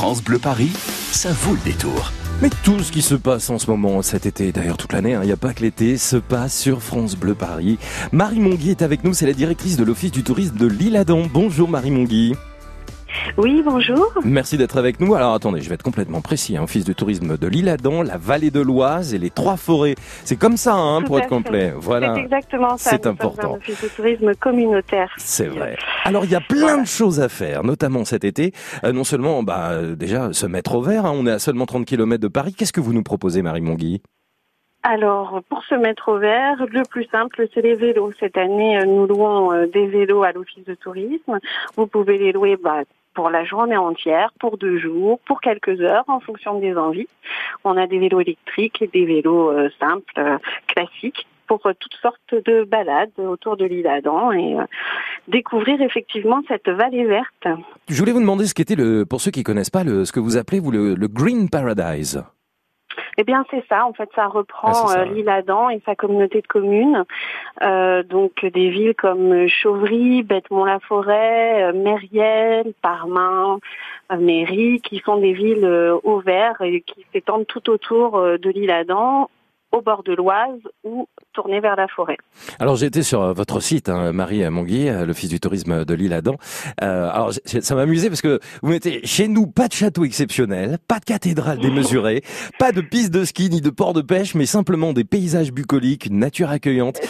France Bleu Paris, ça vaut le détour. Mais tout ce qui se passe en ce moment, cet été, d'ailleurs toute l'année, il n'y a pas que l'été, se passe sur France Bleu Paris. Marie Monguy est avec nous, c'est la directrice de l'Office du tourisme de l'Île-Adam. Bonjour Marie Monguy. Oui, bonjour. Merci d'être avec nous. Alors attendez, je vais être complètement précis. Hein. Office de tourisme de l'Île-Adam, la vallée de l'Oise et les trois forêts. C'est comme ça, hein, pour être complet. Voilà. C'est exactement ça. C'est important. Un office de tourisme communautaire. C'est vrai. Alors il y a plein de choses à faire, notamment cet été. Euh, non seulement, bah, euh, déjà se mettre au vert. Hein. On est à seulement 30 km de Paris. Qu'est-ce que vous nous proposez, Marie Monguy alors, pour se mettre au vert, le plus simple, c'est les vélos. Cette année, euh, nous louons des vélos à l'office de tourisme. Vous pouvez les louer bah, pour la journée entière, pour deux jours, pour quelques heures, en fonction des envies. On a des vélos électriques et des vélos euh, simples, euh, classiques pour euh, toutes sortes de balades autour de l'île Adam et découvrir effectivement cette vallée verte. Je voulais vous demander ce qu'était le, pour ceux qui connaissent pas, le, ce que vous appelez vous le Green Paradise. Eh bien, c'est ça. En fait, ça reprend ah, euh, l'île Adam et sa communauté de communes. Euh, donc, des villes comme Chauvry, Bêtemont-la-Forêt, euh, Mériel, Parmain, Méry, qui sont des villes au vert et qui s'étendent tout autour de l'île Adam au bord de l'Oise ou tourner vers la forêt. Alors j'ai été sur euh, votre site, hein, Marie Monguy, euh, l'Office du tourisme de l'île Adam. Euh, alors ça m'a amusé parce que vous mettez chez nous pas de château exceptionnel, pas de cathédrale démesurée, pas de piste de ski ni de port de pêche, mais simplement des paysages bucoliques, une nature accueillante.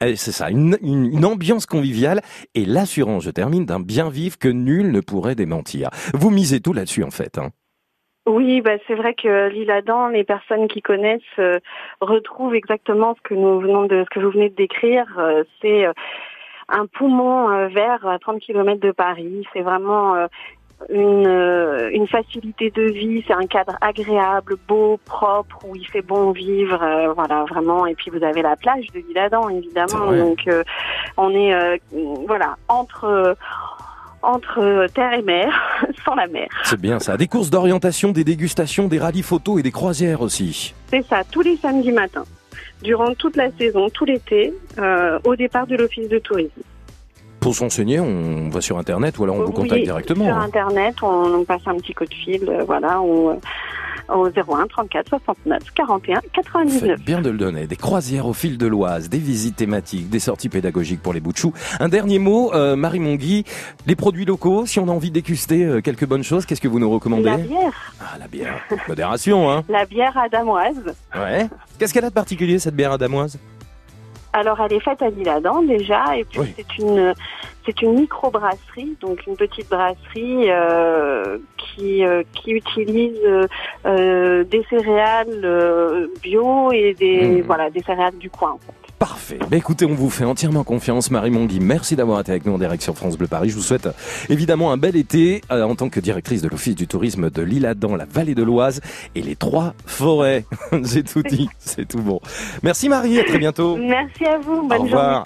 C'est ça, ça une, une, ambiance conviviale et l'assurance, je termine, d'un bien vivre que nul ne pourrait démentir. Vous misez tout là-dessus en fait. Hein. Oui, bah c'est vrai que l'île Adam, les personnes qui connaissent euh, retrouvent exactement ce que nous venons de, ce que vous venez de décrire. Euh, c'est euh, un poumon vert à 30 km de Paris. C'est vraiment une, une facilité de vie. C'est un cadre agréable, beau, propre, où il fait bon vivre. voilà, vraiment. Et puis vous avez la plage de l'île Adam, évidemment. Donc on est voilà entre entre terre et mer, sans la mer. C'est bien ça. Des courses d'orientation, des dégustations, des rallyes photos et des croisières aussi. C'est ça, tous les samedis matins, durant toute la saison, tout l'été, euh, au départ de l'office de tourisme. Pour s'enseigner, on va sur Internet ou alors on vous contacte directement. Sur hein. Internet, on, passe un petit coup de fil, euh, voilà, on, au 01 34 69 41 99. bien de le donner. Des croisières au fil de l'Oise, des visites thématiques, des sorties pédagogiques pour les bouts de. Un dernier mot, euh, Marie Monguy, les produits locaux, si on a envie de déguster euh, quelques bonnes choses, qu'est-ce que vous nous recommandez? La bière. Ah, la bière. Modération, hein La bière adamoise. Ouais. Qu'est-ce qu'elle a de particulier, cette bière adamoise? Alors elle est faite à Lille-Adam déjà, et puis c'est une c'est une micro-brasserie, donc une petite brasserie euh, qui, euh, qui utilise euh, des céréales bio et des mmh. voilà des céréales du coin. Parfait. Bah écoutez, on vous fait entièrement confiance, Marie Monguy. Merci d'avoir été avec nous en direction France Bleu Paris. Je vous souhaite évidemment un bel été en tant que directrice de l'Office du tourisme de l'Île-Adam, la vallée de l'Oise et les trois forêts. J'ai tout dit, c'est tout bon. Merci Marie, à très bientôt. Merci à vous, bonne Au revoir.